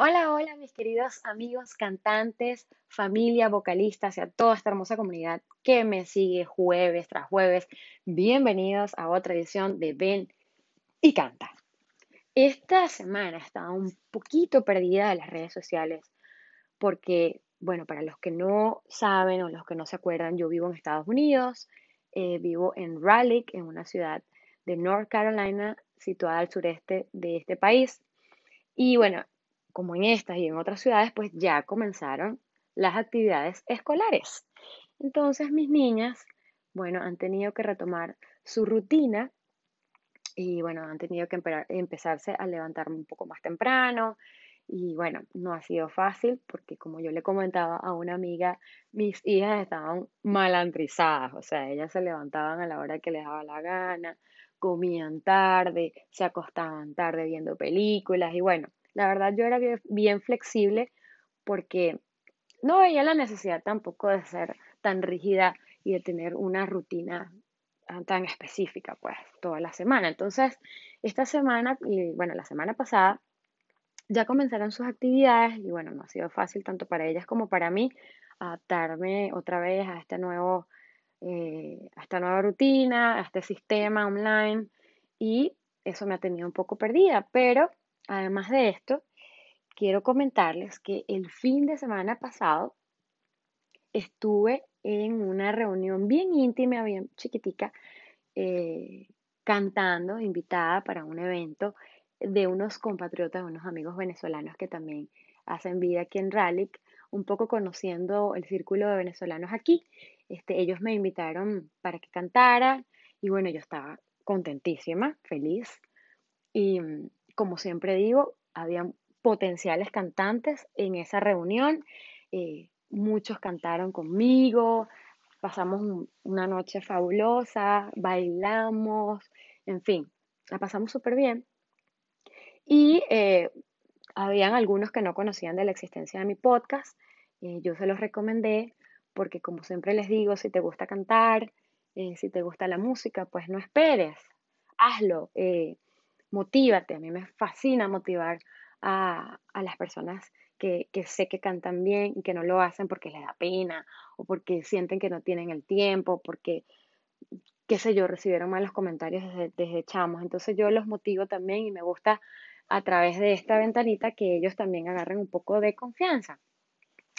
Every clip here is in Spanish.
Hola, hola mis queridos amigos cantantes, familia, vocalistas y a toda esta hermosa comunidad que me sigue jueves tras jueves. Bienvenidos a otra edición de Ven y Canta. Esta semana estaba un poquito perdida de las redes sociales porque, bueno, para los que no saben o los que no se acuerdan, yo vivo en Estados Unidos, eh, vivo en Raleigh, en una ciudad de North Carolina situada al sureste de este país. Y bueno, como en estas y en otras ciudades, pues ya comenzaron las actividades escolares. Entonces mis niñas, bueno, han tenido que retomar su rutina y bueno, han tenido que empezarse a levantarme un poco más temprano. Y bueno, no ha sido fácil porque como yo le comentaba a una amiga, mis hijas estaban malantrizadas, o sea, ellas se levantaban a la hora que les daba la gana, comían tarde, se acostaban tarde viendo películas y bueno, la verdad yo era bien, flexible porque no veía la necesidad tampoco de ser tan rígida y de tener una rutina tan específica, pues, toda la semana. Entonces, esta semana, y bueno, la semana pasada, ya comenzaron sus actividades y bueno, no ha sido fácil tanto para ellas como para mí adaptarme otra vez a este nuevo, eh, a esta nueva rutina, a este sistema online y eso me ha tenido un poco perdida, pero Además de esto, quiero comentarles que el fin de semana pasado estuve en una reunión bien íntima, bien chiquitica, eh, cantando, invitada para un evento de unos compatriotas, unos amigos venezolanos que también hacen vida aquí en Raleigh, un poco conociendo el círculo de venezolanos aquí. Este, ellos me invitaron para que cantara y bueno, yo estaba contentísima, feliz. Y como siempre digo, había potenciales cantantes en esa reunión. Eh, muchos cantaron conmigo, pasamos una noche fabulosa, bailamos, en fin, la pasamos súper bien. Y eh, habían algunos que no conocían de la existencia de mi podcast. Eh, yo se los recomendé porque como siempre les digo, si te gusta cantar, si te gusta la música, pues no esperes, hazlo motívate. A mí me fascina motivar a, las personas que, sé que cantan bien y que no lo hacen porque les da pena o porque sienten que no tienen el tiempo, porque, qué sé yo, recibieron malos comentarios desde, desde chamos. Entonces yo los motivo también y me gusta a través de esta ventanita que ellos también agarren un poco de confianza.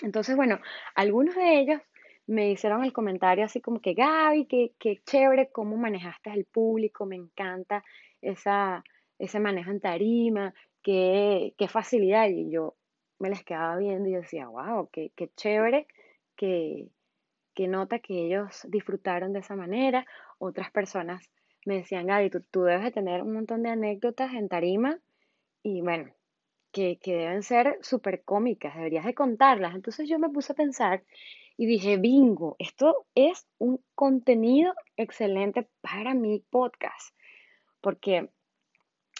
Entonces, bueno, algunos de ellos me hicieron el comentario así como que Gaby, qué, qué chévere cómo manejaste el público, me encanta esa, ese manejo en tarima, qué, qué facilidad. Y yo me les quedaba viendo y decía, wow, qué, qué chévere que, nota que ellos disfrutaron de esa manera. Otras personas me decían, Gaby, tú, tú debes de tener un montón de anécdotas en tarima y bueno, que, que deben ser súper cómicas, deberías de contarlas. Entonces yo me puse a pensar y dije, bingo, esto es un contenido excelente para mi podcast, porque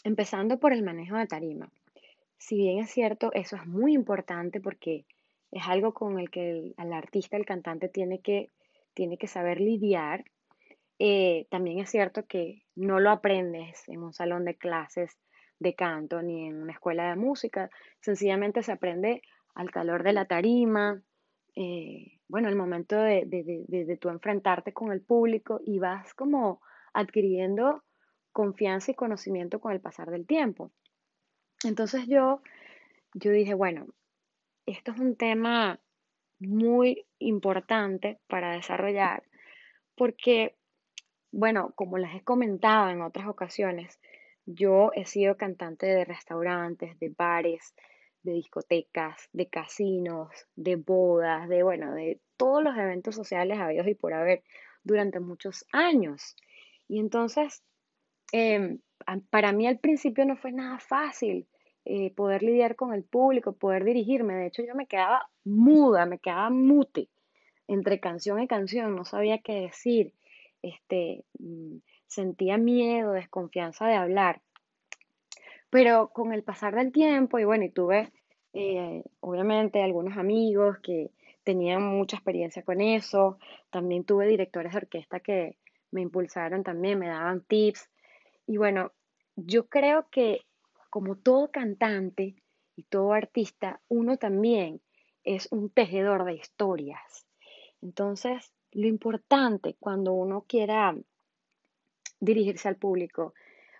Empezando por el manejo de tarima. Si bien es cierto, eso es muy importante porque es algo con el que el, artista, el cantante tiene que, tiene que saber lidiar. Eh, también es cierto que no lo aprendes en un salón de clases de canto ni en una escuela de música. Sencillamente se aprende al calor de la tarima, eh, bueno, el momento de, de, de, de, tú enfrentarte con el público y vas como adquiriendo confianza y conocimiento con el pasar del tiempo. Entonces yo, yo dije, bueno, esto es un tema muy importante para desarrollar porque, bueno, como les he comentado en otras ocasiones, yo he sido cantante de restaurantes, de bares, de discotecas, de casinos, de bodas, de, bueno, de todos los eventos sociales habidos y por haber durante muchos años. Y entonces Em, para mí al principio no fue nada fácil eh, poder lidiar con el público, poder dirigirme. De hecho, yo me quedaba muda, me quedaba mute entre canción y canción, no sabía qué decir. Este, mm, sentía miedo, desconfianza de hablar. Pero con el pasar del tiempo, y bueno, y tuve eh, obviamente algunos amigos que tenían mucha experiencia con eso, también tuve directores de orquesta que me impulsaron también, me daban tips, y bueno, yo creo que como todo cantante y todo artista, uno también es un tejedor de historias. Entonces, lo importante cuando uno quiera dirigirse al público,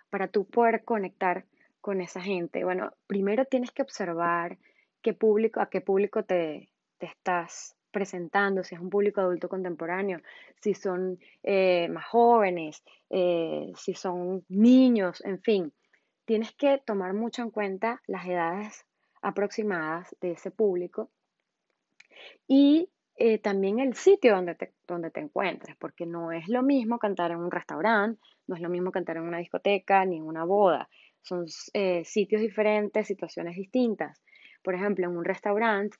para tú poder conectar con esa gente, bueno, primero tienes que observar qué público, a qué público te, estás presentando, si es un público adulto contemporáneo, si son eh, más jóvenes, eh, si son niños, en fin, tienes que tomar mucho en cuenta las edades aproximadas de ese público y eh, también el sitio donde te, donde te encuentres, porque no es lo mismo cantar en un restaurante, no es lo mismo cantar en una discoteca ni en una boda. Son sitios diferentes, situaciones distintas. Por ejemplo, en un restaurante,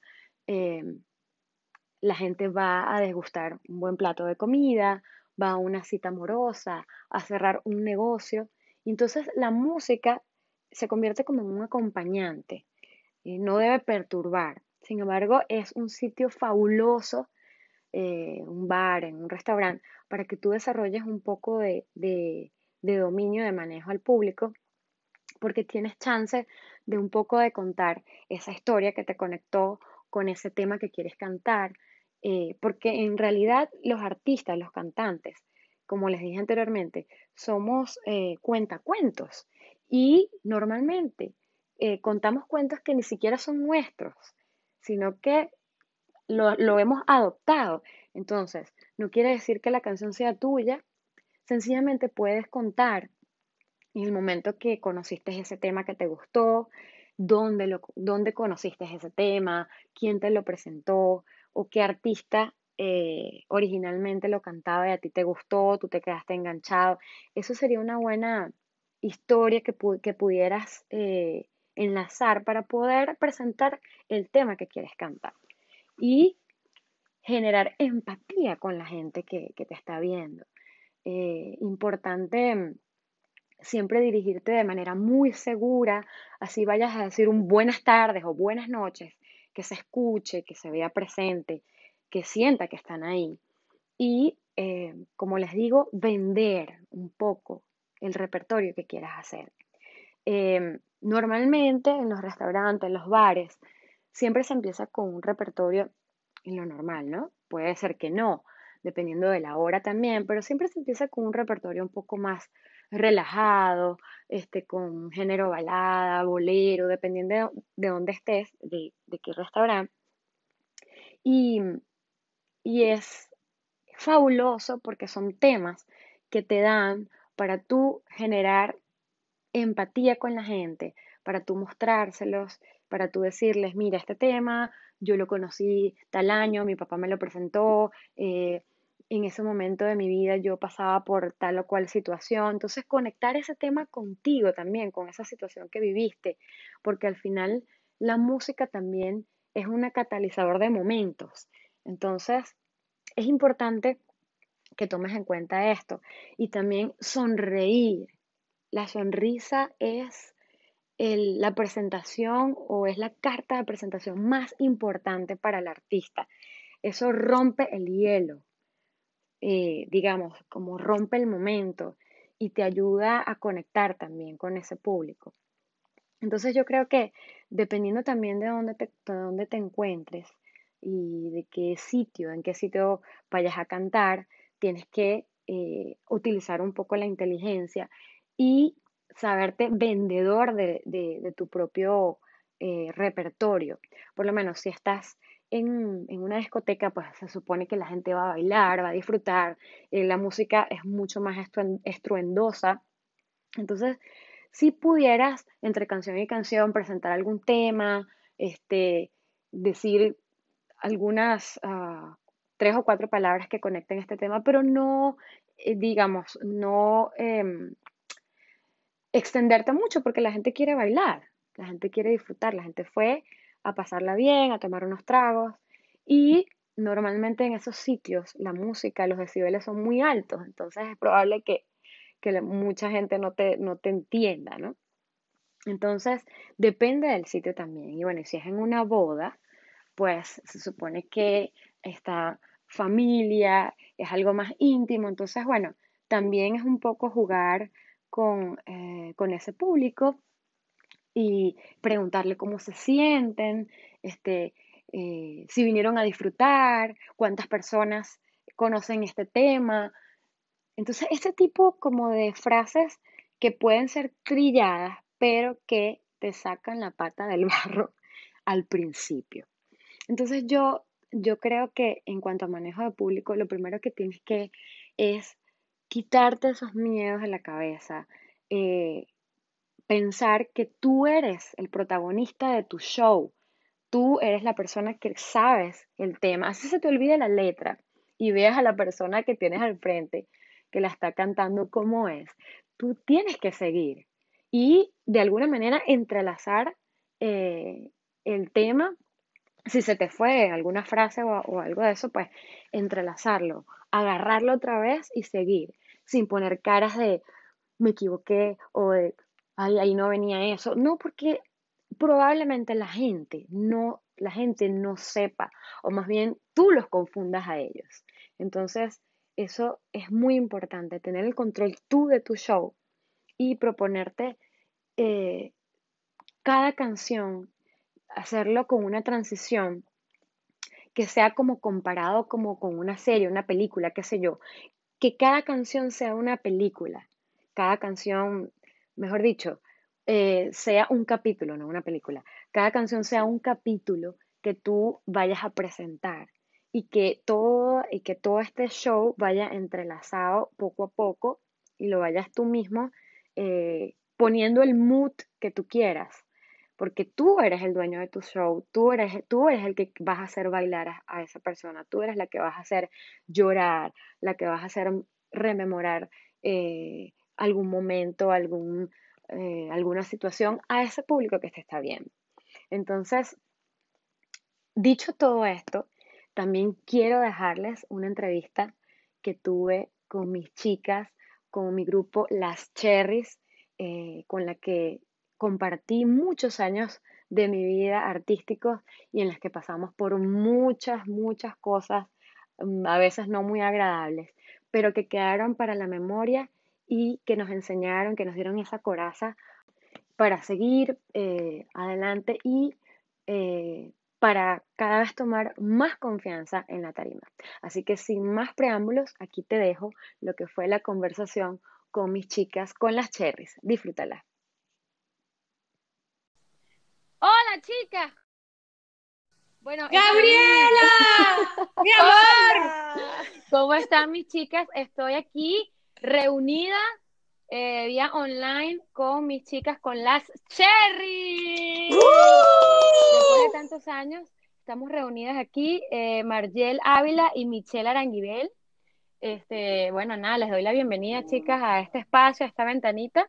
la gente va a degustar un buen plato de comida, va a una cita amorosa, a cerrar un negocio. Entonces la música se convierte como un acompañante. y no debe perturbar, sin embargo, es un sitio fabuloso, eh, un bar, en un restaurante, para que tú desarrolles un poco de, de, dominio de manejo al público, porque tienes chance de un poco de contar esa historia que te conectó con ese tema que quieres cantar, eh, porque en realidad los artistas, los cantantes, como les dije anteriormente, somos eh, cuentacuentos y normalmente contamos cuentos que ni siquiera son nuestros sino que lo, hemos adoptado. Entonces, no quiere decir que la canción sea tuya, sencillamente puedes contar en el momento que conociste ese tema que te gustó, dónde, lo, dónde conociste ese tema, quién te lo presentó o qué artista eh, originalmente lo cantaba y a ti te gustó, tú te quedaste enganchado. Eso sería una buena historia que, pudieras eh, enlazar para poder presentar el tema que quieres cantar y generar empatía con la gente que, te está viendo. Eh, importante siempre dirigirte de manera muy segura, así vayas a decir un buenas tardes o buenas noches, que se escuche, que se vea presente, que sienta que están ahí. Y, eh, como les digo, vender un poco el repertorio que quieras hacer. Eh, Normalmente en los restaurantes, en los bares, siempre se empieza con un repertorio en lo normal, ¿no? Puede ser que no, dependiendo de la hora también, pero siempre se empieza con un repertorio un poco más relajado, este, con género balada, bolero, dependiendo de, dónde estés, de, qué restaurante. Y, y es fabuloso porque son temas que te dan para tú generar empatía con la gente, para tú mostrárselos, para tú decirles, mira, este tema, yo lo conocí tal año, mi papá me lo presentó, eh, en ese momento de mi vida yo pasaba por tal o cual situación. Entonces, conectar ese tema contigo también, con esa situación que viviste, porque al final la música también es un catalizador de momentos. Entonces, es importante que tomes en cuenta esto y también sonreír la sonrisa es la presentación o es la carta de presentación más importante para el artista. Eso rompe el hielo, eh, digamos, como rompe el momento y te ayuda a conectar también con ese público. Entonces yo creo que dependiendo también de dónde te, dónde te encuentres y de qué sitio, en qué sitio vayas a cantar, tienes que eh, utilizar un poco la inteligencia y saberte vendedor de, tu propio eh, repertorio. Por lo menos si estás en, una discoteca, pues se supone que la gente va a bailar, va a disfrutar, eh, la música es mucho más estruendosa. Entonces, si pudieras entre canción y canción presentar algún tema, este, decir algunas ah, tres o cuatro palabras que conecten este tema, pero no, eh, digamos, no em, extenderte mucho porque la gente quiere bailar, la gente quiere disfrutar, la gente fue a pasarla bien, a tomar unos tragos y normalmente en esos sitios la música, los decibeles son muy altos, entonces es probable que, mucha gente no te, no te entienda, ¿no? Entonces depende del sitio también. Y bueno, si es en una boda, pues se supone que esta familia es algo más íntimo, entonces bueno, también es un poco jugar con, eh, con ese público y preguntarle cómo se sienten, este, eh, si vinieron a disfrutar, cuántas personas conocen este tema. Entonces, este tipo como de frases que pueden ser trilladas, pero que te sacan la pata del barro al principio. Entonces, yo, yo creo que en cuanto a manejo de público, lo primero que tienes que es quitarte esos miedos de la cabeza, eh, pensar que tú eres el protagonista de tu show, tú eres la persona que sabes el tema, así se te olvide la letra y veas a la persona que tienes al frente que la está cantando como es, tú tienes que seguir y de alguna manera entrelazar eh, el tema. Si se te fue alguna frase o, o algo de eso, pues entrelazarlo, agarrarlo otra vez y seguir, sin poner caras de me equivoqué o de ay, ahí no venía eso. No, porque probablemente la gente no, la gente no sepa, o más bien tú los confundas a ellos. Entonces, eso es muy importante, tener el control tú de tu show y proponerte eh, cada canción, hacerlo con una transición que sea como comparado como con una serie, una película, qué sé yo, que cada canción sea una película, cada canción, mejor dicho, eh, sea un capítulo, no una película. Cada canción sea un capítulo que tú vayas a presentar y que todo, y que todo este show vaya entrelazado poco a poco y lo vayas tú mismo eh, poniendo el mood que tú quieras. Porque tú eres el dueño de tu show, tú eres, tú eres el que vas a hacer bailar a, esa persona, tú eres la que vas a hacer llorar, la que vas a hacer rememorar eh, algún momento, algún, eh, alguna situación a ese público que te está viendo. Entonces, dicho todo esto, también quiero dejarles una entrevista que tuve con mis chicas, con mi grupo Las Cherries, eh, con la que compartí muchos años de mi vida artísticos y en las que pasamos por muchas, muchas cosas, mm, a veces no muy agradables, pero que quedaron para la memoria y que nos enseñaron, que nos dieron esa coraza para seguir eh, adelante y eh, para cada vez tomar más confianza en la tarima. Así que sin más preámbulos, aquí te dejo lo que fue la conversación con mis chicas, con las cherries. Disfrútala. Hola chicas. Bueno, Gabriela, mi amor. ¿Cómo están mis chicas? Estoy aquí reunida eh, vía online con mis chicas, con las Cherry. Después de tantos años, estamos reunidas aquí, eh, Margel Ávila y Michelle Aranguibel. Este, bueno, nada, les doy la bienvenida, chicas, a este espacio, a esta ventanita.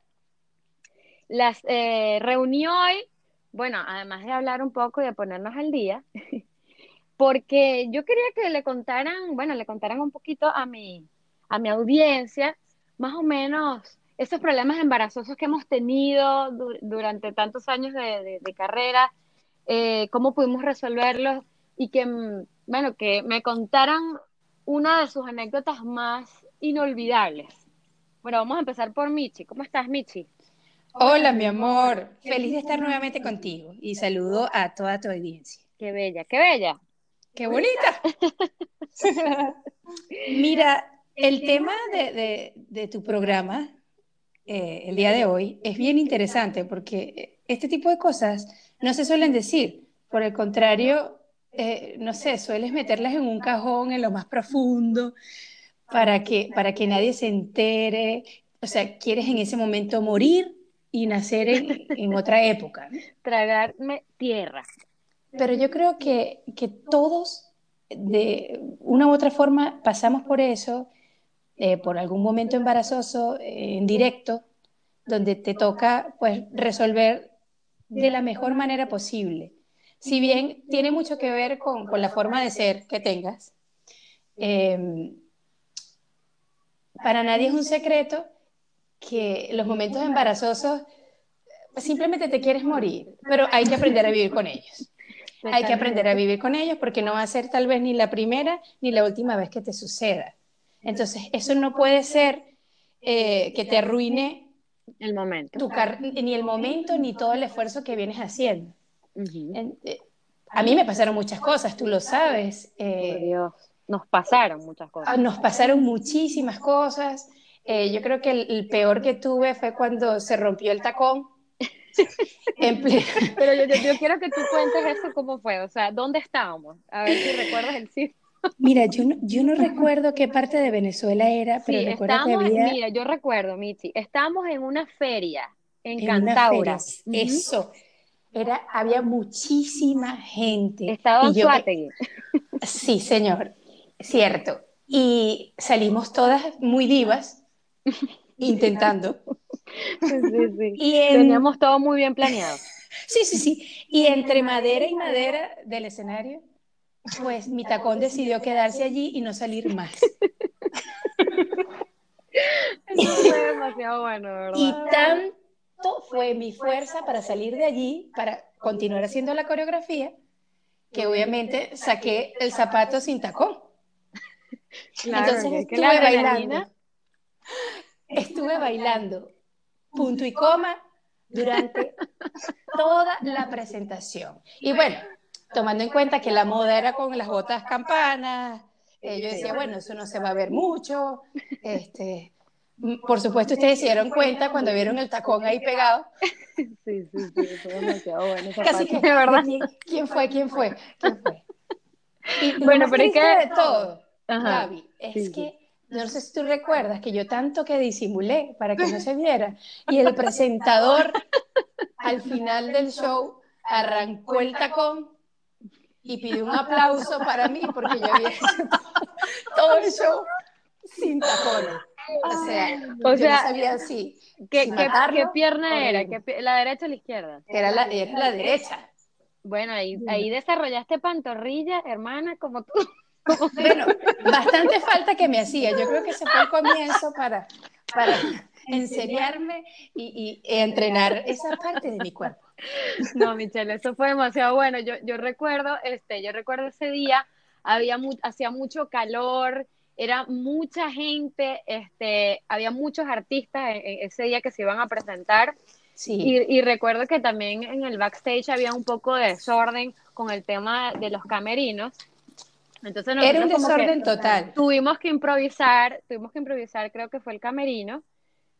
Las eh, reuní hoy, bueno, además de hablar un poco y de ponernos al día, porque yo quería que le contaran, bueno, le contaran un poquito a mi, a mi audiencia, más o menos esos problemas embarazosos que hemos tenido durante tantos años de, carrera, eh, cómo pudimos resolverlos y que, mm, bueno, que me contaran una de sus anécdotas más inolvidables. Bueno, vamos a empezar por Michi. ¿Cómo estás, Michi? Hola, mi amor. Feliz de estar nuevamente contigo y saludo a toda tu audiencia. Qué bella, qué bella. Qué bonita. Mira, el tema de, tu programa eh, el día de hoy es bien interesante porque este tipo de cosas no se suelen decir. Por el contrario, eh, no sé, sueles meterlas en un cajón en lo más profundo para que, para que nadie se entere. O sea, quieres en ese momento morir y nacer en, en otra época. Tragarme tierra. Pero yo creo que, que todos, de una u otra forma, pasamos por eso eh, por algún momento embarazoso eh, en directo, donde te toca pues resolver de la mejor manera posible. Si bien tiene mucho que ver con, con la forma de ser que tengas, em, para nadie es un secreto que los momentos embarazosos simplemente te quieres morir, pero hay que aprender a vivir con ellos. Hay que aprender a vivir con ellos porque no va a ser tal vez ni la primera ni la última vez que te suceda. Entonces, eso no puede ser eh, que te arruine el momento. Tu ni el momento ni todo el esfuerzo que vienes haciendo. Eh, a mí me pasaron muchas cosas, tú lo sabes. Eh, Dios, nos pasaron muchas cosas. Ah, nos pasaron muchísimas cosas. Eh, yo creo que el, peor que tuve fue cuando se rompió el tacón. Pero yo, yo, quiero que tú cuentes eso cómo fue, o sea, ¿dónde estábamos? A ver si recuerdas el sitio. Mira, yo no, yo no recuerdo qué parte de Venezuela era, pero recuerdo que había... Mira, yo recuerdo, Michi, estábamos en una feria en, Cantaura. Eso. Era, había muchísima gente. Estaba en Suátegui. Sí, señor, cierto. Y salimos todas muy divas, intentando. Sí, sí. Y Teníamos todo muy bien planeado. Sí, sí, sí. Y entre madera y madera del escenario pues mi tacón decidió quedarse allí y no salir más. fue demasiado bueno, ¿verdad? Y tanto fue mi fuerza para salir de allí, para continuar haciendo la coreografía, que obviamente saqué el zapato sin tacón. Entonces estuve bailando. Estuve bailando punto y coma durante toda la presentación. Y bueno, tomando en cuenta que la moda era con las botas campanas, eh, yo decía, bueno, eso no se va a ver mucho. Este, por supuesto, ustedes se dieron cuenta cuando vieron el tacón ahí pegado. Sí, sí, sí, fue demasiado bueno. Casi que, de verdad. ¿Quién fue? ¿Quién fue? ¿Quién fue? bueno, pero es que de todo, Gaby, es que no sé si tú recuerdas que yo tanto que disimulé para que no se viera y el presentador al final del show arrancó el tacón y pidió un aplauso para mí porque yo había hecho todo el show sin tacones. O sea, o sea no sabía si, ¿qué, qué, pierna era? ¿La derecha o la izquierda? Era la, era la derecha. Bueno, ahí, ahí desarrollaste pantorrilla, hermana, como tú. Bueno, bastante falta que me hacía. Yo creo que ese fue el comienzo para, para enseriarme y, y entrenar esa parte de mi cuerpo. No, Michelle, eso fue demasiado bueno. Yo, yo recuerdo, este, yo recuerdo ese día, había hacía mucho calor, era mucha gente, este, había muchos artistas ese día que se iban a presentar. Sí. Y, recuerdo que también en el backstage había un poco de desorden con el tema de los camerinos. Entonces era un desorden total. Tuvimos que improvisar, tuvimos que improvisar, creo que fue el camerino.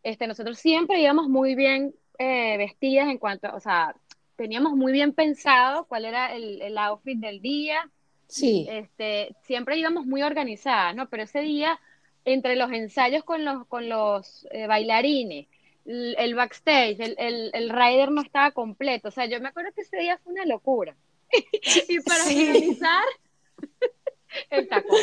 Este, nosotros siempre íbamos muy bien eh, vestidas en cuanto, o sea, teníamos muy bien pensado cuál era el, el outfit del día. Sí. Este, siempre íbamos muy organizadas, ¿no? Pero ese día, entre los ensayos con los, con los eh, bailarines, el, backstage, el, el, el, rider no estaba completo. O sea, yo me acuerdo que ese día fue una locura. y para finalizar, el tacón.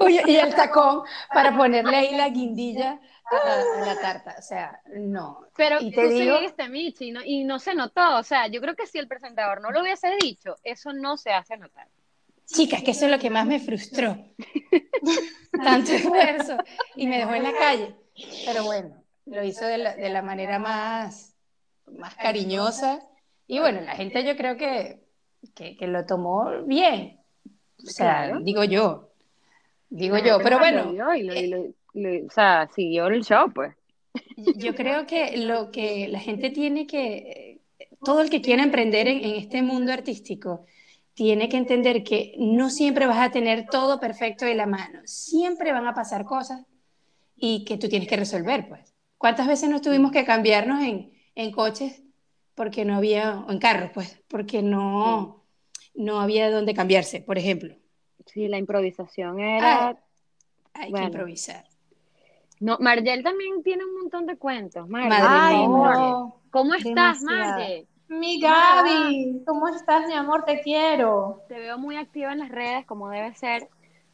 Oye, y el tacón para ponerle ahí la guindilla a, la tarta, o sea, no. Pero y te tú digo... seguiste, Michi, y no, y no se notó, o sea, yo creo que si el presentador no lo hubiese dicho, eso no se hace notar. Chicas, que eso es lo que más me frustró. Tanto esfuerzo y me dejó en la calle. Pero bueno, lo hizo de la, de la manera más, más cariñosa. Y bueno, la gente yo creo que, que, que lo tomó bien. O sea, digo yo. Digo yo, pero bueno. O sea, siguió el show, pues. Yo creo que lo que la gente tiene que, todo el que quiera emprender en, este mundo artístico, tiene que entender que no siempre vas a tener todo perfecto de la mano, siempre van a pasar cosas y que tú tienes que resolver, pues. ¿Cuántas veces nos tuvimos que cambiarnos en, en coches porque no había, o en carros, pues, porque no, no había dónde cambiarse, por ejemplo? Sí, la improvisación era... Ah, hay que improvisar. No, Margel también tiene un montón de cuentos. Ay, ¿Cómo estás, Margel? Mi Gaby, ¿cómo estás, mi amor? Te quiero. Te veo muy activa en las redes, como debe ser.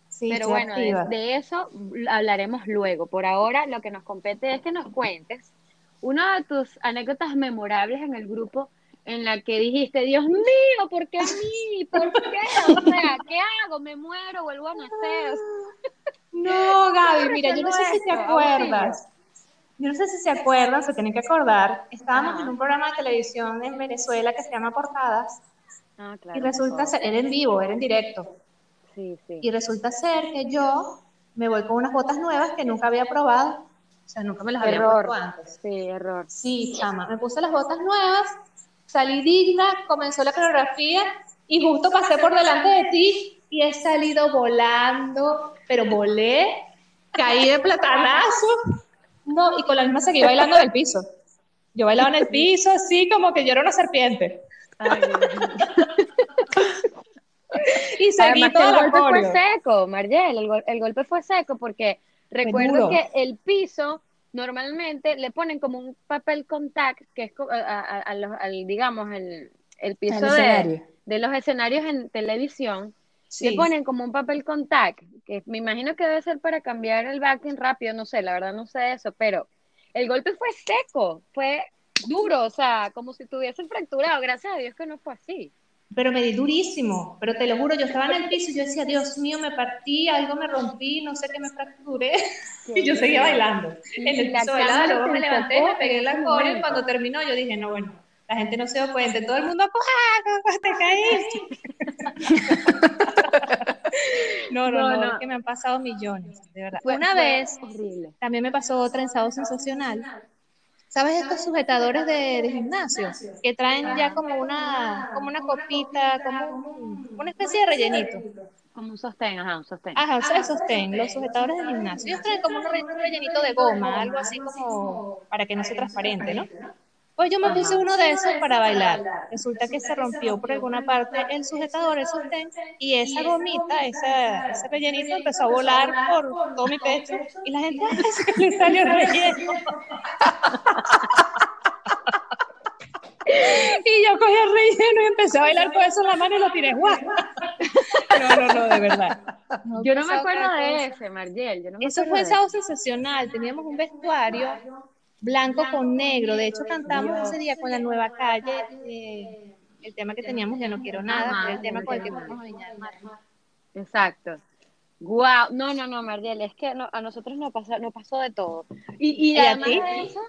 Sí, Pero bueno, de, eso hablaremos luego. Por ahora, lo que nos compete es que nos cuentes una de tus anécdotas memorables en el grupo en la que dijiste, Dios mío, ¿por qué a mí? ¿Por qué? O sea, ¿qué hago? ¿Me muero? ¿Vuelvo a nacer? No, Gaby, mira, yo no sé si te acuerdas. Yo no sé si se acuerdan, se tienen que acordar. Estábamos en un programa de televisión en Venezuela que se llama Portadas. Ah, claro. Y resulta ser, era en vivo, era en directo. Sí, sí. Y resulta ser que yo me voy con unas botas nuevas que nunca había probado. O sea, nunca me las había puesto antes. Sí, error. Sí, chama. Me puse las botas nuevas, salí digna, comenzó la coreografía y justo pasé por delante de ti y he salido volando, pero volé, caí de platanazo. No, y con la misma seguí bailando en el piso. Yo bailaba en el piso así como que yo era una serpiente. Ay, y seguí Además, el golpe fue seco, Margel, el, golpe fue seco porque recuerdo que el piso normalmente le ponen como un papel contact, que es a, al, digamos, el, piso de, de, los escenarios en televisión, le ponen como un papel contact, que me imagino que debe ser para cambiar el backing rápido, no sé, la verdad no sé eso, pero el golpe fue seco, fue duro, o sea, como si tuviese fracturado, gracias a Dios que no fue así. Pero me di durísimo, pero te lo juro, yo estaba en el piso y yo decía, Dios mío, me partí, algo me rompí, no sé qué me fracturé, y yo seguía bailando. en el piso bailaba, luego me levanté, me pegué la cola y cuando terminó yo dije, no, bueno, la gente no se dio cuenta, todo el mundo, ¡ah, te caíste! no, no, no, es que me han pasado millones, de verdad. Una vez, también me pasó otra en Sábado Sensacional, ¿Sabes estos sujetadores de, gimnasio? Que traen ya como una, como una copita, como una especie de rellenito. Como un sostén, ajá, un sostén. Ajá, o sea, sostén, los sujetadores de gimnasio. Ellos traen como un rellenito de goma, algo así como para que no sea transparente, ¿no? Pues yo me puse uno de esos para bailar. Resulta que se rompió por alguna parte el sujetador, el sostén, y esa gomita, esa, ese rellenito empezó a volar por todo mi pecho y la gente, ¡ay, se le salió el relleno! y yo cogí el relleno y empecé a bailar con eso en la mano y lo tiré. ¡Guau! No, no, no, de verdad. yo no me acuerdo de ese, Margel. eso fue sábado sensacional. Teníamos un vestuario blanco con negro. De hecho, cantamos ese día con la nueva calle. Eh, el tema que teníamos, ya no quiero nada, el tema con el que fuimos a Viña del Mar. Exacto. Wow, no, no, no, Mardiel, es que a nosotros nos pasó, nos pasó de todo. Y, y, además de eso,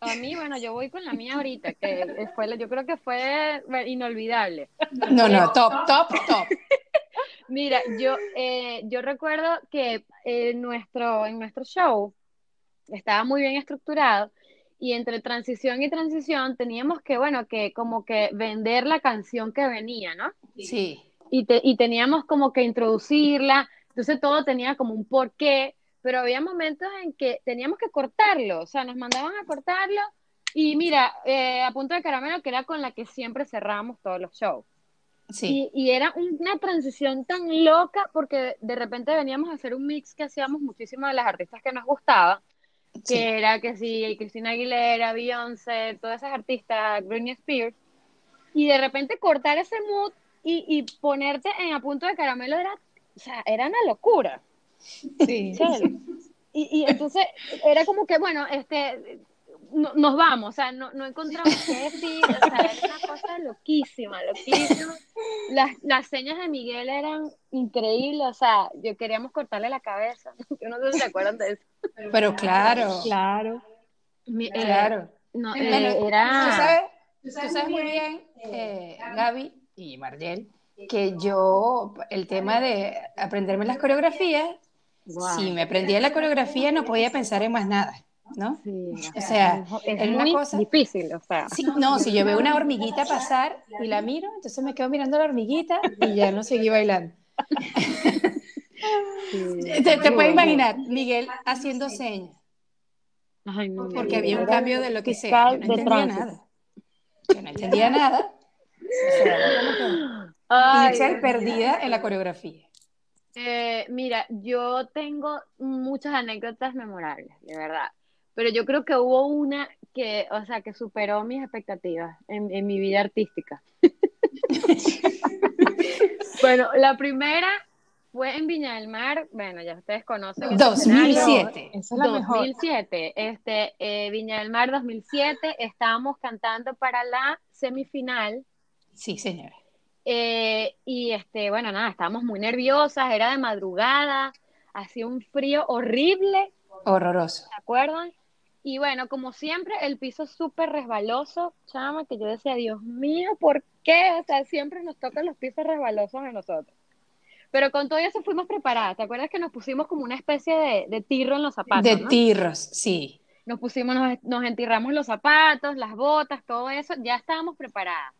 a mí, bueno, yo voy con la mía ahorita, que fue, yo creo que fue inolvidable. No, no, top, top, top. Mira, yo, eh, yo recuerdo que en nuestro, en nuestro show estaba muy bien estructurado y entre transición y transición teníamos que, bueno, que como que vender la canción que venía, ¿no? Sí. Y, y teníamos como que introducirla, entonces todo tenía como un porqué, pero había momentos en que teníamos que cortarlo, o sea, nos mandaban a cortarlo y mira, eh, a punto de caramelo, que era con la que siempre cerramos todos los shows. Sí. Y, y, era una transición tan loca porque de repente veníamos a hacer un mix que hacíamos muchísimo de las artistas que nos gustaban que era que sí, Cristina Aguilera, Beyoncé, todas esas artistas, Britney Spears, y de repente cortar ese mood y, y ponerte en a punto de caramelo era, o sea, era una locura. Sí. Y, y entonces era como que, bueno, este, nos vamos, o sea, no, no encontramos qué decir, o sea, era una cosa loquísima, loquísima. Las, las señas de Miguel eran increíbles, o sea, yo queríamos cortarle la cabeza, yo no sé si se acuerdan de eso. Pero claro, claro, eh, claro. No, eh, era... ¿Tú sabes, muy bien, eh, Gaby y Margel, que yo, el tema de aprenderme las coreografías, si me aprendía la coreografía no podía pensar en más nada. ¿no? o sea, es, una cosa difícil, o sea. no, si yo veo una hormiguita pasar y la miro, entonces me quedo mirando la hormiguita y ya no seguí bailando. te, puedes imaginar, Miguel haciendo señas. porque había un cambio de lo que sea. Yo no entendía nada. Yo no entendía nada. O sea, perdida en la coreografía. Eh, mira, yo tengo muchas anécdotas memorables, de verdad pero yo creo que hubo una que, o sea, que superó mis expectativas en, en mi vida artística. bueno, la primera fue en Viña del Mar, bueno, ya ustedes conocen. 2007. Esa es la 2007, este, eh, Viña del Mar 2007, estábamos cantando para la semifinal. Sí, señora. Eh, y este, bueno, nada, estábamos muy nerviosas, era de madrugada, hacía un frío horrible. Horroroso. ¿Se acuerdan? Y bueno, como siempre, el piso súper resbaloso, chama, que yo decía, Dios mío, ¿por qué? O sea, siempre nos tocan los pisos resbalosos a nosotros. Pero con todo eso fuimos preparadas. ¿Te acuerdas que nos pusimos como una especie de, de tirro en los zapatos? De tirros, sí. nos pusimos, nos, entirramos los zapatos, las botas, todo eso, ya estábamos preparadas.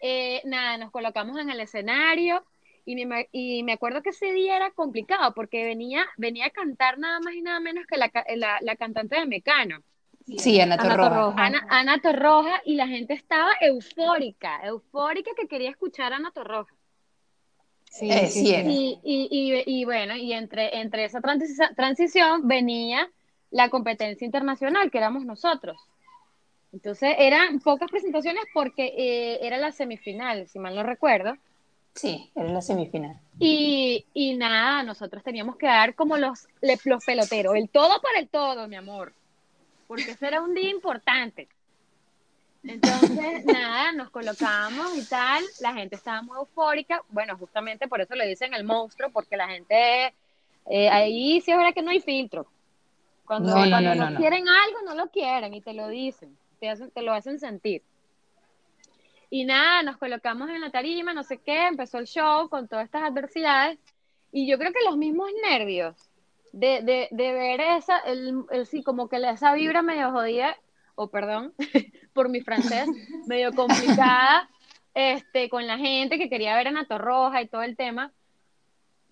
Eh, nada, nos colocamos en el escenario y me, y me acuerdo que ese día era complicado porque venía, venía a cantar nada más y nada menos que la, la, cantante de Mecano. Sí, Ana Torroja. Ana, Ana, Torroja y la gente estaba eufórica, eufórica que quería escuchar a Ana Torroja. Sí, sí, y, y, y, bueno, y entre, entre esa transición venía la competencia internacional, que éramos nosotros. Entonces eran pocas presentaciones porque eh, era la semifinal, si mal no recuerdo. Sí, era la semifinal. Y, y nada, nosotros teníamos que dar como los, los peloteros, el todo por el todo, mi amor, porque ese era un día importante. Entonces, nada, nos colocamos y tal, la gente estaba muy eufórica, bueno, justamente por eso le dicen el monstruo, porque la gente, eh, ahí sí es verdad que no hay filtro. Cuando, no, quieren algo, no lo quieren y te lo dicen, te, te lo hacen sentir. Y nada, nos colocamos en la tarima, no sé qué, empezó el show con todas estas adversidades. Y yo creo que los mismos nervios de, de, de ver esa, el, el, sí, como que esa vibra medio jodida, o perdón, por mi francés, medio complicada, este, con la gente que quería ver a Nato Roja y todo el tema.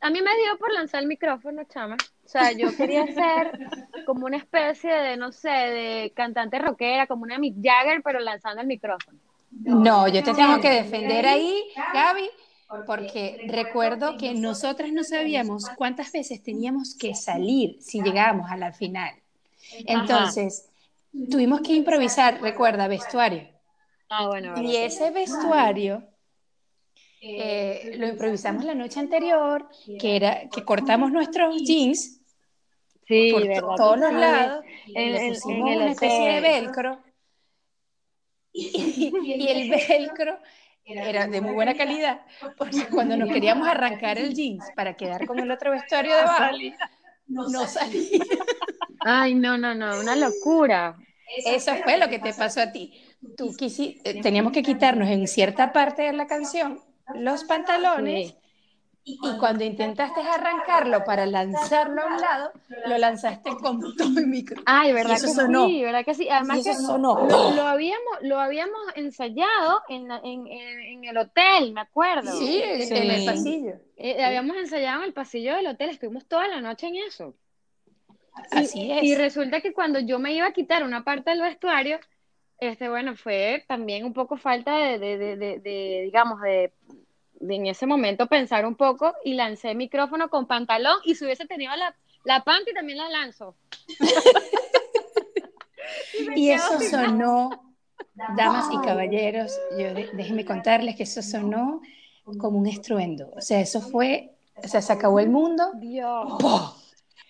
A mí me dio por lanzar el micrófono, chama. O sea, yo quería ser como una especie de, no sé, de cantante rockera, como una Mick Jagger, pero lanzando el micrófono. No, yo te tengo que defender ahí, Gaby, porque recuerdo que nosotras no sabíamos cuántas veces teníamos que salir si llegábamos a la final. Entonces, tuvimos que improvisar, recuerda, vestuario. Ah, bueno. Y ese vestuario eh, lo improvisamos la noche anterior, que era que cortamos nuestros jeans por todos los lados, en, le pusimos una especie de velcro y, el velcro era de muy buena calidad, porque cuando nos queríamos arrancar el jeans para quedar con el otro vestuario debajo, no salía. Ay, no, no, no, una locura. Eso fue lo que te pasó a ti. Tú quisiste, teníamos que quitarnos en cierta parte de la canción los pantalones y cuando intentaste arrancarlo para lanzarlo a un lado, lo lanzaste con todo el micro. Ay, ¿verdad que sí? ¿Verdad que sí? Además que Lo, habíamos, lo habíamos ensayado en, en, en, el hotel, me acuerdo. Sí, en el pasillo. Eh, habíamos ensayado en el pasillo del hotel, estuvimos toda la noche en eso. Así es. Y resulta que cuando yo me iba a quitar una parte del vestuario, este, bueno, fue también un poco falta de, de, de, de digamos, de en ese momento pensar un poco y lancé micrófono con pantalón y si hubiese tenido la, la y también la lanzo. y, eso sonó, damas y caballeros, yo déjenme contarles que eso sonó como un estruendo. O sea, eso fue, o sea, se acabó el mundo. Dios.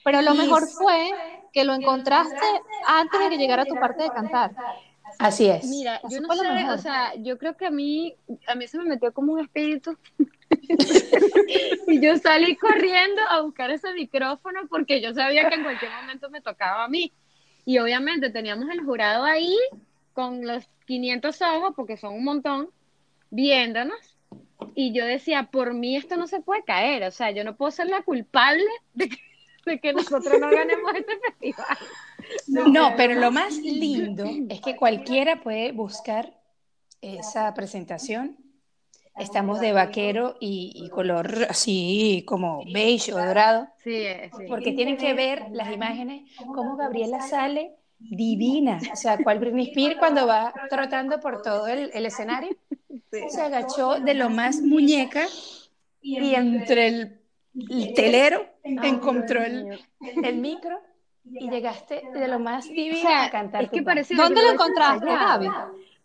Pero lo mejor fue que lo encontraste antes de que llegara tu parte de cantar. Así es. Mira, yo no sé, o sea, yo creo que a mí, a mí se me metió como un espíritu. y yo salí corriendo a buscar ese micrófono porque yo sabía que en cualquier momento me tocaba a mí. Y obviamente teníamos el jurado ahí con los 500 ojos, porque son un montón, viéndonos. Y yo decía, por mí esto no se puede caer. O sea, yo no puedo ser la culpable de que, de que nosotros no ganemos este festival. No, pero lo más lindo es que cualquiera puede buscar esa presentación. Estamos de vaquero y, color así como beige o dorado. Sí, Porque tienen que ver las imágenes, cómo Gabriela sale divina. O sea, cual Britney Spears cuando va trotando por todo el, escenario. Se agachó de lo más muñeca y entre el, telero encontró el, el micro y llegaste de lo más divino a cantar. Es que ¿Dónde lo, encontraste, Gaby?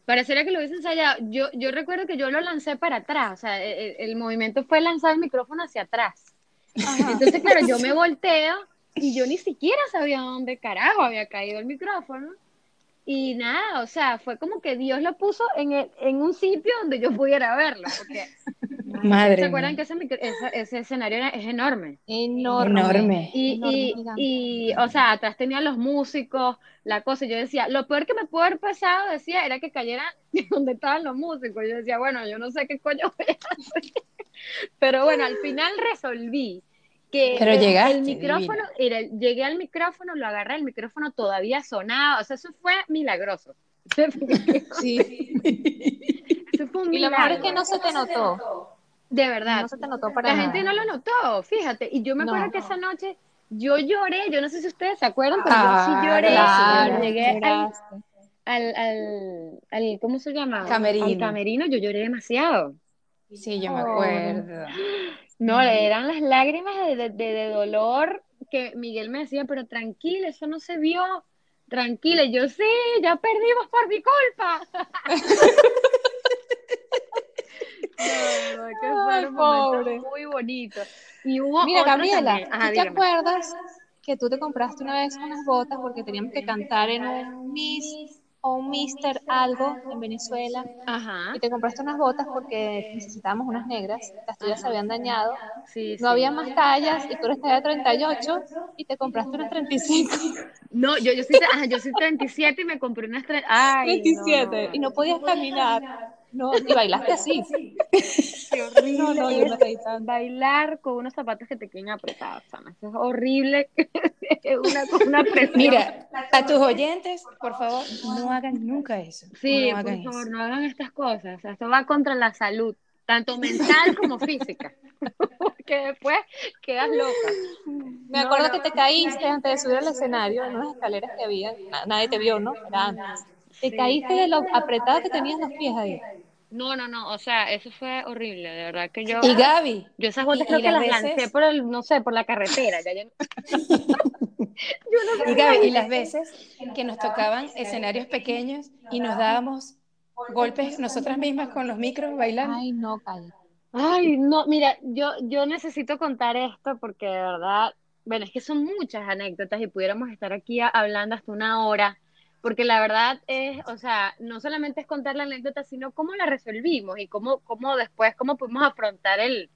Pareciera que lo hubiese ensayado. Yo, yo recuerdo que yo lo lancé para atrás, o sea, e, e, el, movimiento fue lanzar el micrófono hacia atrás. Entonces, claro, yo me volteo y yo ni siquiera sabía dónde carajo había caído el micrófono. Y nada, o sea, fue como que Dios lo puso en, el, en un sitio donde yo pudiera verlo, porque Madre ¿Se acuerdan que ese, ese, escenario es enorme? Enorme. Y, y, y, o sea, atrás tenían los músicos, la cosa. Yo decía, lo peor que me pudo haber pasado, decía, era que cayera donde estaban los músicos. Yo decía, bueno, yo no sé qué coño voy a hacer. Pero bueno, al final resolví. que Pero llegaste, el micrófono, era, llegué al micrófono, lo agarré, el micrófono todavía sonaba, o sea, eso fue milagroso. Sí. Eso fue un Y lo mejor es milagro. que no se te notó. De verdad. No se te notó para La nada. gente no lo notó, fíjate. Y yo me acuerdo No. que esa noche yo lloré, yo no sé si ustedes se acuerdan, pero yo Ah, sí lloré. claro, Llegué al, al, al, al- ¿cómo se llama? Camerino. Al camerino, yo lloré demasiado. Sí, yo me Oh. acuerdo. No, eran las lágrimas de, de, de- de dolor que Miguel me decía, pero tranquila, eso no se vio. Tranquila, Y yo sí, ya perdimos por mi culpa. No, que Ay, pobre. muy bonitos. Y hubo Mira, Gabriela. Ajá, ¿tú te acuerdas que tú te compraste una vez unas botas porque teníamos que cantar en un Miss o un Mister algo en Venezuela? Ajá. Y te compraste unas botas porque necesitábamos unas negras, las tuyas se habían dañado, Sí, no sí. había más tallas y tú eres talla 38 y te compraste unas 35, No, yo, yo, soy, ajá, yo soy 37 y me compré unas tre- Ay, 37 no, y no podías caminar. No, y bailaste así. Qué horrible No, no, yo no reí tanto. bailar con unos zapatos que te queden apretados. Eso es horrible. Es una, una presión. Mira, a tus oyentes, por favor, no hagan nunca eso. sí, no por favor, eso. no hagan estas cosas. O sea, esto va contra la salud, tanto mental como física. Porque después quedas loca. Me acuerdo no. que te caíste antes de subir al escenario en unas escaleras que había. Na- nadie te vio, ¿no? Era antes. Te caíste de lo apretado que tenías los pies ahí. No, no, no. O sea, eso fue horrible. De verdad que yo. Y Gaby, Yo esas botas creo que las las lancé veces- por el, no sé, por la carretera. Ya, yo- yo no y Gaby, y las veces que nos tocaban escenarios pequeños y nos dábamos golpes nosotras mismas con los micros bailando. Ay, no, calla. Ay, no, mira, yo, yo necesito contar esto porque de verdad, bueno, es que son muchas anécdotas y pudiéramos estar aquí hablando hasta una hora, porque la verdad es, o sea, no solamente es contar la anécdota, sino cómo la resolvimos y cómo, cómo después, cómo pudimos afrontar el,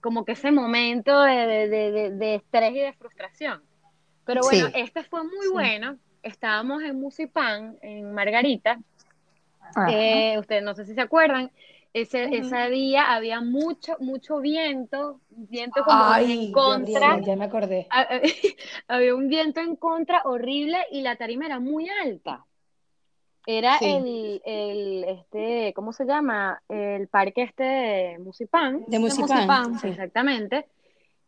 como que ese momento de, de, de, estrés y de frustración. Pero bueno, Sí. este fue muy Sí. bueno. Estábamos en Musipan, en Margarita, eh, ustedes no sé si se acuerdan, ese, ese día había mucho, mucho viento, viento como Ay, en contra, Gabriela, ya me acordé. ha- había un viento en contra horrible y la tarima era muy alta. Era Sí. el, el, este, ¿cómo se llama? El parque este de Musipán, De Musipán. Musipán, sí. exactamente.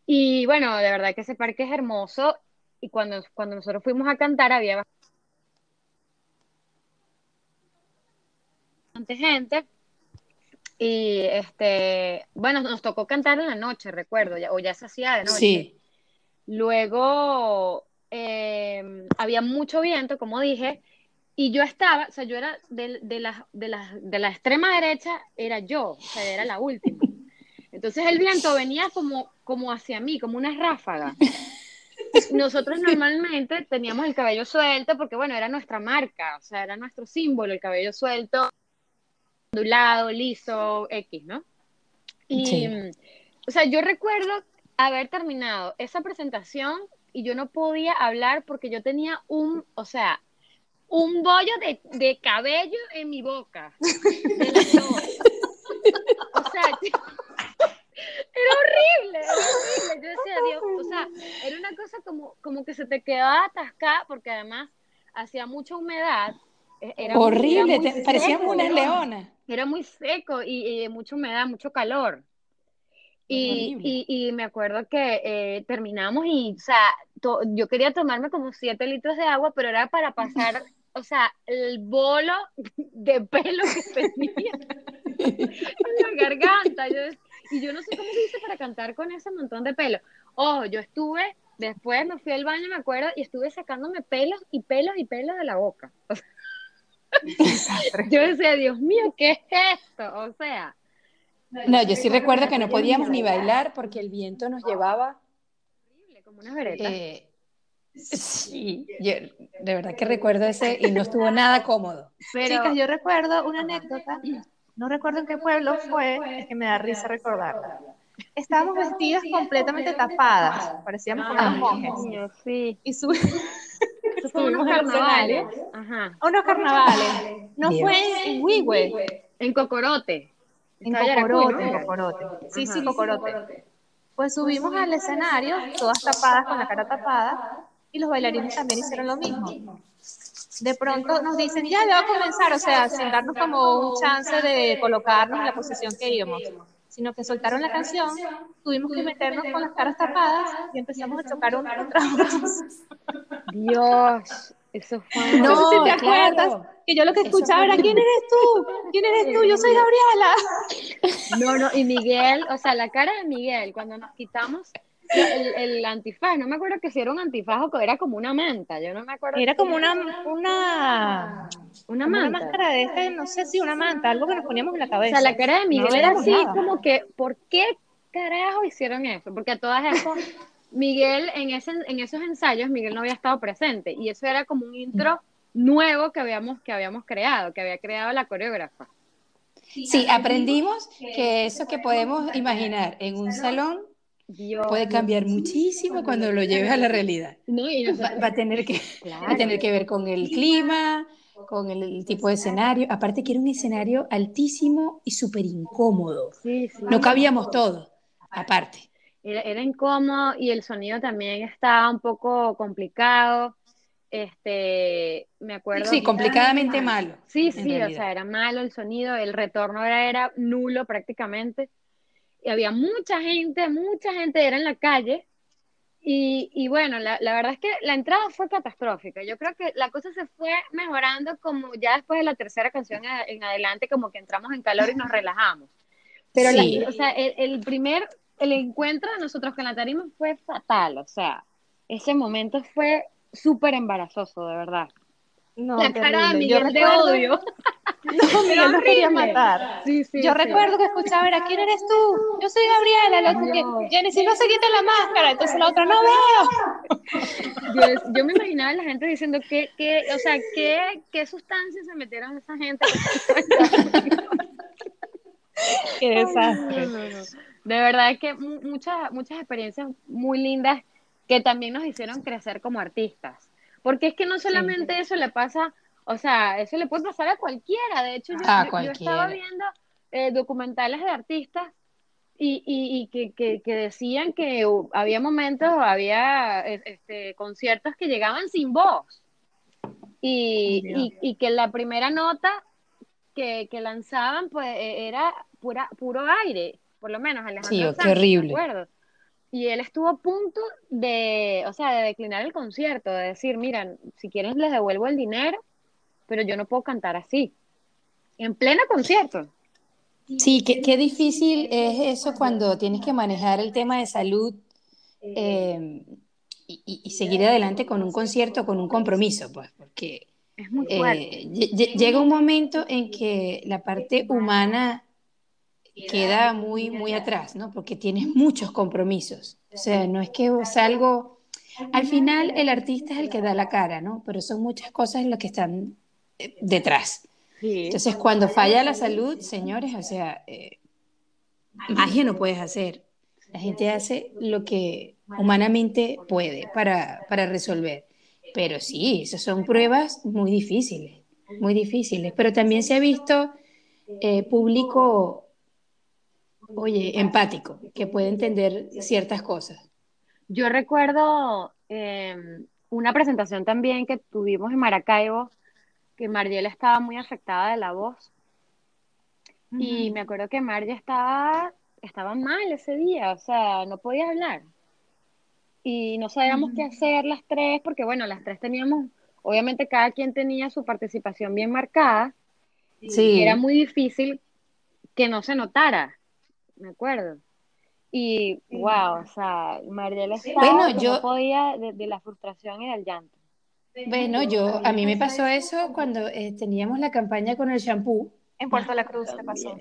Y bueno, de verdad que ese parque es hermoso y cuando, cuando nosotros fuimos a cantar había bastante gente. Y este, bueno, nos tocó cantar en la noche, recuerdo, ya, o ya se hacía de noche. Sí. Luego eh, había mucho viento, como dije, y yo estaba, o sea, yo era de, de la, de, la, de la extrema derecha, era yo, o sea, era la última. Entonces el viento venía como, como hacia mí, como una ráfaga. Nosotros normalmente teníamos el cabello suelto porque, bueno, era nuestra marca, o sea, era nuestro símbolo, el cabello suelto, ondulado, liso, X, ¿no? Y, Sí. o sea, yo recuerdo haber terminado esa presentación y yo no podía hablar porque yo tenía un, o sea, un bollo de, de cabello en mi boca. De dos. O sea, era horrible, era horrible. Yo decía, Dios, o sea, era una cosa como, como que se te quedaba atascada porque además hacía mucha humedad. E- Era muy- Horrible, era muy seco. unas leonas. Era muy seco y, y mucha humedad, mucho calor. Y, y, y me acuerdo que eh, terminamos y, o sea, to- yo quería tomarme como siete litros de agua, pero era para pasar, o sea, el bolo de pelo que tenía en la garganta. Yo, y yo no sé cómo hice para cantar con ese montón de pelo. Ojo, yo estuve, después me fui al baño, me acuerdo, y estuve sacándome pelos y pelos y pelos de la boca. O sea, yo decía, Dios mío, ¿qué es esto? O sea, No, yo sí recuerdo que no podíamos ni bailar porque el viento nos llevaba. horrible, como una vereta. eh, sí, yo de verdad que recuerdo ese y no estuvo nada cómodo. pero, Chicas, yo recuerdo una anécdota, no recuerdo en qué pueblo fue, es que me da risa recordarla. Estábamos vestidas completamente tapadas, parecíamos unos Ay, monjes. sí. Y Eso fue unos carnavales. Ajá. unos carnavales. No Dios. fue en Huigüe, En Cocorote. en Cocorote, en Cocorote. Sí, sí. Cocorote. Pues subimos al escenario, todas tapadas, con la cara tapada, y los bailarines también hicieron lo mismo. De pronto nos dicen, ya, ya va a comenzar, o sea, sin darnos como un chance de colocarnos en la posición que íbamos, sino que soltaron la canción, tuvimos que meternos con las caras tapadas y empezamos a chocar unos contra otros. Dios, eso fue... No, sé si te acuerdas, que yo lo que escuchaba era, ¿quién eres tú? ¿Quién eres tú? Yo soy Gabriela. No, no, y Miguel, o sea, la cara de Miguel, cuando nos quitamos el, el, antifaz, no me acuerdo que si era un antifaz o que era como una manta, yo no me acuerdo. Era como una, una, una manta. Una máscara de este, no sé si una manta, algo que nos poníamos en la cabeza. O sea, la cara de Miguel era así como que, ¿por qué carajo hicieron eso? Porque a todas esas, Miguel, en, ese, en esos ensayos, Miguel no había estado presente y eso era como un intro nuevo que habíamos, que habíamos creado, que había creado la coreógrafa. Sí, aprendimos que eso que podemos imaginar en un salón puede cambiar muchísimo cuando lo lleves a la realidad. va, a tener que, tener que ver con el clima, con el, tipo de escenario. Aparte que era un escenario altísimo y súper incómodo. no cabíamos todos, aparte. Era, era, incómodo y el sonido también estaba un poco complicado. Este, me acuerdo. Sí, complicadamente malo. Sí, sí, o sea, era malo el sonido, el retorno era, era nulo prácticamente y había mucha gente, mucha gente era en la calle. Y, y bueno, la, la, verdad es que la entrada fue catastrófica. Yo creo que la cosa se fue mejorando como ya después de la tercera canción en adelante, como que entramos en calor y nos relajamos. Pero o sea, el, el, primer, el encuentro de nosotros con la tarima fue fatal. O sea, ese momento fue súper embarazoso, de verdad. No, la cara de Miguel de odio. No, Miguel lo quería matar. Sí, sí, yo recuerdo que escuchaba, era, ¿quién eres tú? Yo soy Gabriela, lo que, Jenny, no se quita la máscara, entonces la otra, no veo. Yo, yo me imaginaba a la gente diciendo, ¿qué, qué, o sea, qué, qué sustancias se metieron esa gente? qué desastre. De verdad es que muchas, muchas experiencias muy lindas que también nos hicieron crecer como artistas. Porque es que no solamente eso le pasa, o sea, eso le puede pasar a cualquiera. De hecho, yo, estaba viendo eh, documentales de artistas y, y, que, que, que, decían que había momentos, había e, este, conciertos que llegaban sin voz. Y, y, que la primera nota que, que, lanzaban pues e, era pura, puro aire, por lo menos Alejandro sí, qué horrible. y él estuvo a punto de, o sea, de declinar el concierto, de decir, miran, si quieren les devuelvo el dinero, pero yo no puedo cantar así, en pleno concierto. Sí, qué, qué difícil es eso cuando tienes que manejar el tema de salud eh, y, seguir adelante con un concierto, con un compromiso, pues, porque es muy eh, llega un momento en que la parte humana queda muy, muy atrás, ¿no? Porque tienes muchos compromisos. O sea, no es que es algo... Al final el artista es el que da la cara, ¿no? Pero son muchas cosas las que están eh, detrás. Entonces, cuando falla la salud, señores, o sea, eh, magia no puedes hacer. La gente hace lo que humanamente puede para, para resolver. Pero sí, esas son pruebas muy difíciles, muy difíciles. Pero también se ha visto eh, público oye, empático, que puede entender ciertas cosas. Yo recuerdo em, una presentación también que tuvimos en Maracaibo, que Margiela estaba muy afectada de la voz. Y me acuerdo que Margie estaba, estaba mal ese día, o sea, no podía hablar. Y no sabíamos qué hacer las tres, porque bueno, las tres teníamos, obviamente cada quien tenía su participación bien marcada. Sí. Y era muy difícil que no se notara me acuerdo. Y wow, o sea, Mariela estaba bueno, yo, podía de, la frustración y del llanto. Bueno, yo, a mí me pasó eso cuando eh, teníamos la campaña con el shampoo. En Puerto La Cruz te pasó.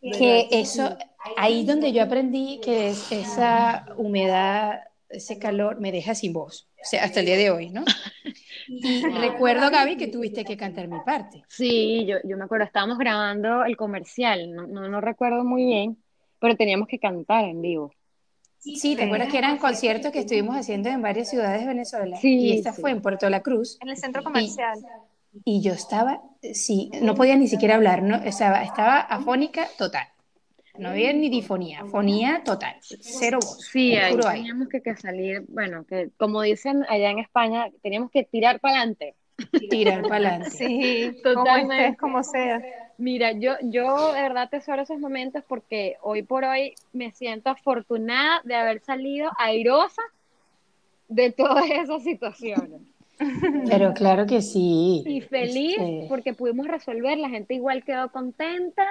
Que eso, ahí donde yo aprendí que esa humedad, ese calor me deja sin voz. O sea, hasta el día de hoy, ¿no? Y recuerdo, Gaby, que tuviste que cantar mi parte. Sí, yo, yo me acuerdo, estábamos grabando el comercial, no, no, recuerdo muy bien, pero teníamos que cantar en vivo. Sí, ¿te acuerdas que eran conciertos que estuvimos haciendo en varias ciudades de Venezuela? Sí, y esta fue en Puerto La Cruz. En el centro comercial. Y, yo estaba, sí, no podía ni siquiera hablar, ¿no? Sea, estaba afónica total. No había ni difonía, fonía total, cero voz. Sí, ahí teníamos que, que, salir, bueno, que como dicen allá en España, teníamos que tirar para adelante. Tirar para adelante. Sí, totalmente. Como, sea. Mira, yo, yo de verdad tesoro esos momentos porque hoy por hoy me siento afortunada de haber salido airosa de todas esas situaciones. Pero claro que sí. Y feliz este porque pudimos resolver, la gente igual quedó contenta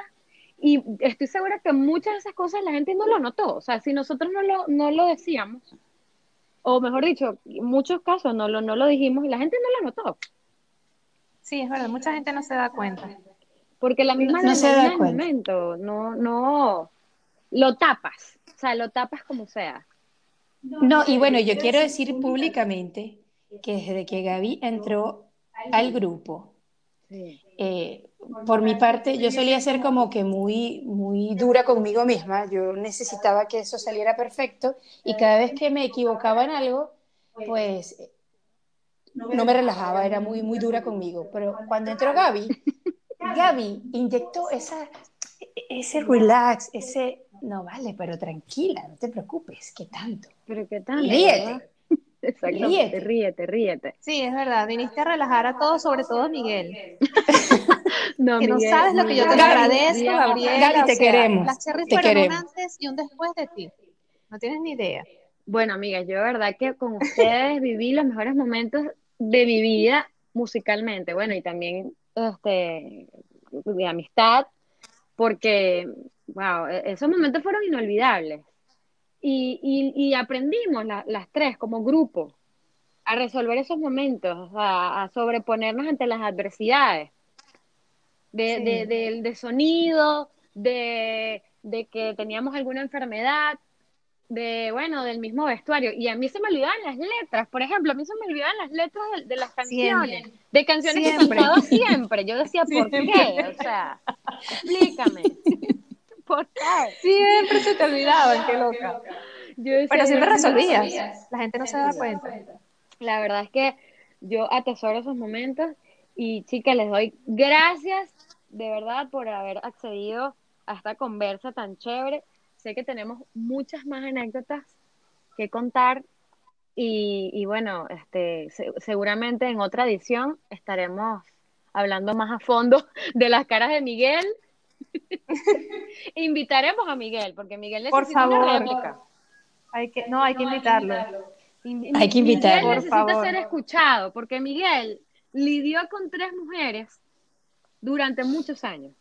y estoy segura que muchas de esas cosas la gente no lo notó. O sea, si nosotros no lo, no lo decíamos, o mejor dicho, en muchos casos no lo, no lo dijimos y la gente no lo notó. Sí, es verdad, mucha gente no se da cuenta. Porque la misma no, se da cuenta. momento, no, no, lo tapas, o sea, lo tapas como sea. No, y bueno, yo quiero decir públicamente que desde que Gaby entró al grupo, eh, por mi parte, yo solía ser como que muy, muy dura conmigo misma. Yo necesitaba que eso saliera perfecto y cada vez que me equivocaba en algo, pues no me relajaba, era muy, muy dura conmigo. Pero cuando entró Gaby, Gaby inyectó esa, ese relax, ese, no vale, pero tranquila, no te preocupes, ¿qué tanto? Pero qué tanto. Ríete. Exactamente, ríete. ríete, Sí, es verdad, viniste a relajar a todos, sobre todo a Miguel. no, que no sabes lo que yo te agradezco, Gabriela. Gaby, te queremos. Las cherries te fueron queremos. un antes y un después de ti. No tienes ni idea. Bueno, amigas, yo de verdad que con ustedes viví los mejores momentos de mi vida musicalmente, bueno, y también este, de amistad, porque, wow, e-, esos momentos fueron inolvidables. Y, y, aprendimos las tres como grupo a resolver esos momentos, a, sobreponernos ante las adversidades de, de, de sonido, de, que teníamos alguna enfermedad, de, bueno, del mismo vestuario. Y a mí se me olvidaban las letras, por ejemplo, a mí se me olvidaban las letras de, las canciones, de canciones que cantaba siempre. Yo decía, ¿por qué? O sea, explícame. ¿Por qué? Siempre se te olvidaban, qué loca. Pero siempre resolvías. La gente no se da cuenta. La verdad es que yo atesoro esos momentos y chicas, les doy gracias de verdad por haber accedido a esta conversa tan chévere. Sé que tenemos muchas más anécdotas que contar y, bueno, este, seguramente en otra edición estaremos hablando más a fondo de las caras de Miguel. Invitaremos a Miguel, porque Miguel necesita Por favor. una réplica. Hay que, no, hay que invitarlo. Hay que invitarlo. Miguel necesita ser escuchado, porque Miguel lidió con tres mujeres durante muchos años.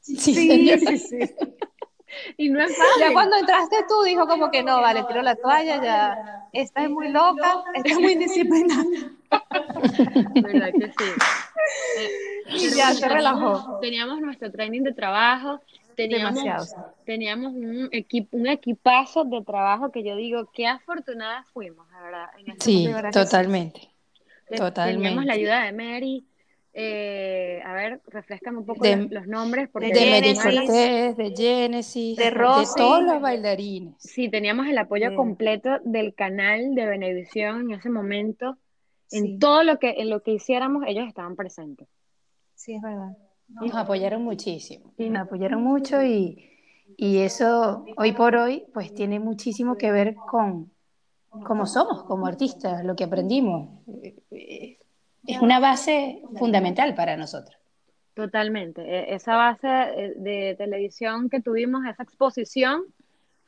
Sí, sí, sí. y no es fácil. Ya cuando entraste tú dijo como que no, vale, tiro la toalla, ya. Esta es muy loca, esta es muy disciplinada. ¿Verdad que sí? Y ya se relajó. Teníamos nuestro training de trabajo, teníamos, teníamos un, equipo, un equipazo de trabajo que yo digo, qué afortunadas fuimos, la verdad. sí, totalmente. Totalmente. Teníamos la ayuda de Mary, eh, a ver, refrescame un poco los, nombres. Porque de Mary Cortés, de Genesis, de, todos los bailarines. Sí, teníamos el apoyo completo del canal de Benevisión en ese momento. En todo lo que, en lo que hiciéramos, ellos estaban presentes. Sí, es verdad. Nos apoyaron muchísimo. Sí, nos apoyaron mucho y, y eso hoy por hoy pues tiene muchísimo que ver con cómo somos como artistas, lo que aprendimos es una base fundamental para nosotros. Totalmente. E, esa base eh, de televisión que tuvimos, esa exposición,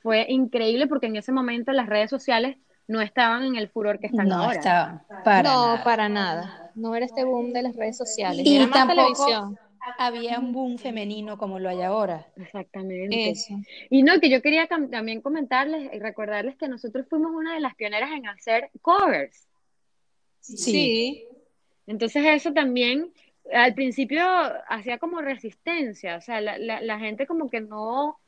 fue increíble porque en ese momento las redes sociales no estaban en el furor que están ahora. No estaban, para No, para nada. No era este boom de las redes sociales. Y era más televisión. había un boom femenino como lo hay ahora. Exactamente. Y no, que yo quería también comentarles y recordarles que nosotros fuimos una de las pioneras en hacer covers. sí. Entonces eso también al principio hacía como resistencia, o sea, la, la, gente como que no,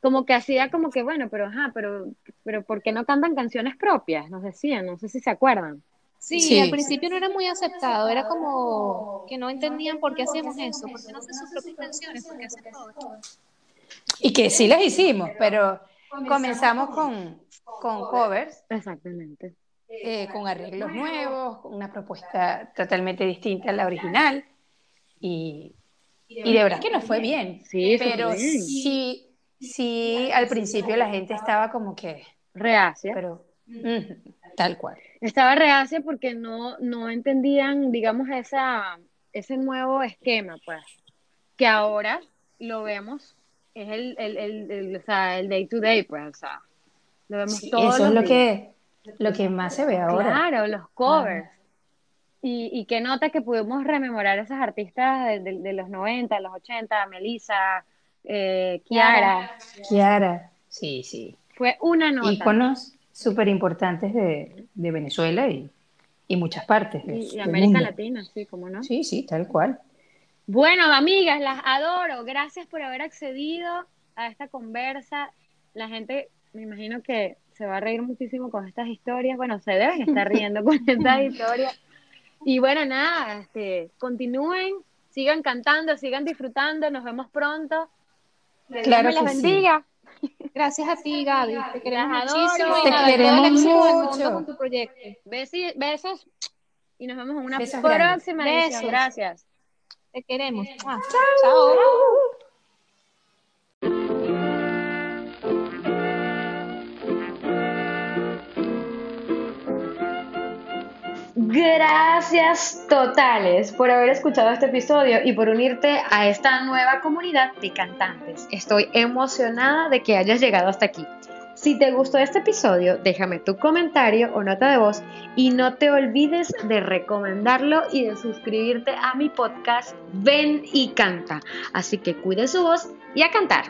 como que hacía como que, bueno, pero ajá, pero, pero ¿por qué no cantan canciones propias? Nos decían, no sé si se acuerdan. Sí, al principio no era muy aceptado, era como que no entendían por qué hacíamos eso, por qué no hacen sus propias canciones, por qué hacen todo. Y que sí las hicimos, pero comenzamos con, con covers. Exactamente. Eh, con arreglos nuevos, con una propuesta totalmente distinta a la original. Y, y de verdad que nos fue bien. Sí, pero si, Sí, al principio la gente estaba como que reacia, pero tal cual. Estaba reacia porque no, no entendían, digamos, esa, ese nuevo esquema, pues, que ahora lo vemos, es el, el, el, o sea, el day to day, pues, o sea, lo vemos sí, Eso es lo que, lo que más se ve ahora. Claro, los covers. Y, y qué nota que pudimos rememorar a esas artistas de, de, de los 90, los 80, Melissa, eh, Kiara. Kiara, sí, sí. Fue una nota. Íconos súper importantes de, de, Venezuela y, y, muchas partes. Y, América Latina, sí, como no. Sí, sí, tal cual. Bueno, amigas, las adoro. Gracias por haber accedido a esta conversa. La gente, me imagino que se va a reír muchísimo con estas historias. Bueno, se deben estar riendo con estas historias. Y bueno, nada, este, continúen, sigan cantando, sigan disfrutando. Nos vemos pronto. claro que bendiga. Gracias a ti, Gaby. Te queremos muchísimo. Te queremos mucho. Con tu proyecto. besos y nos vemos en una besos próxima edición. Gracias. Te queremos. Chao. Chao. Gracias totales por haber escuchado este episodio y por unirte a esta nueva comunidad de cantantes. Estoy emocionada de que hayas llegado hasta aquí. Si te gustó este episodio, déjame tu comentario o nota de voz y no te olvides de recomendarlo y de suscribirte a mi podcast Ven y Canta. Así que cuide su voz y a cantar.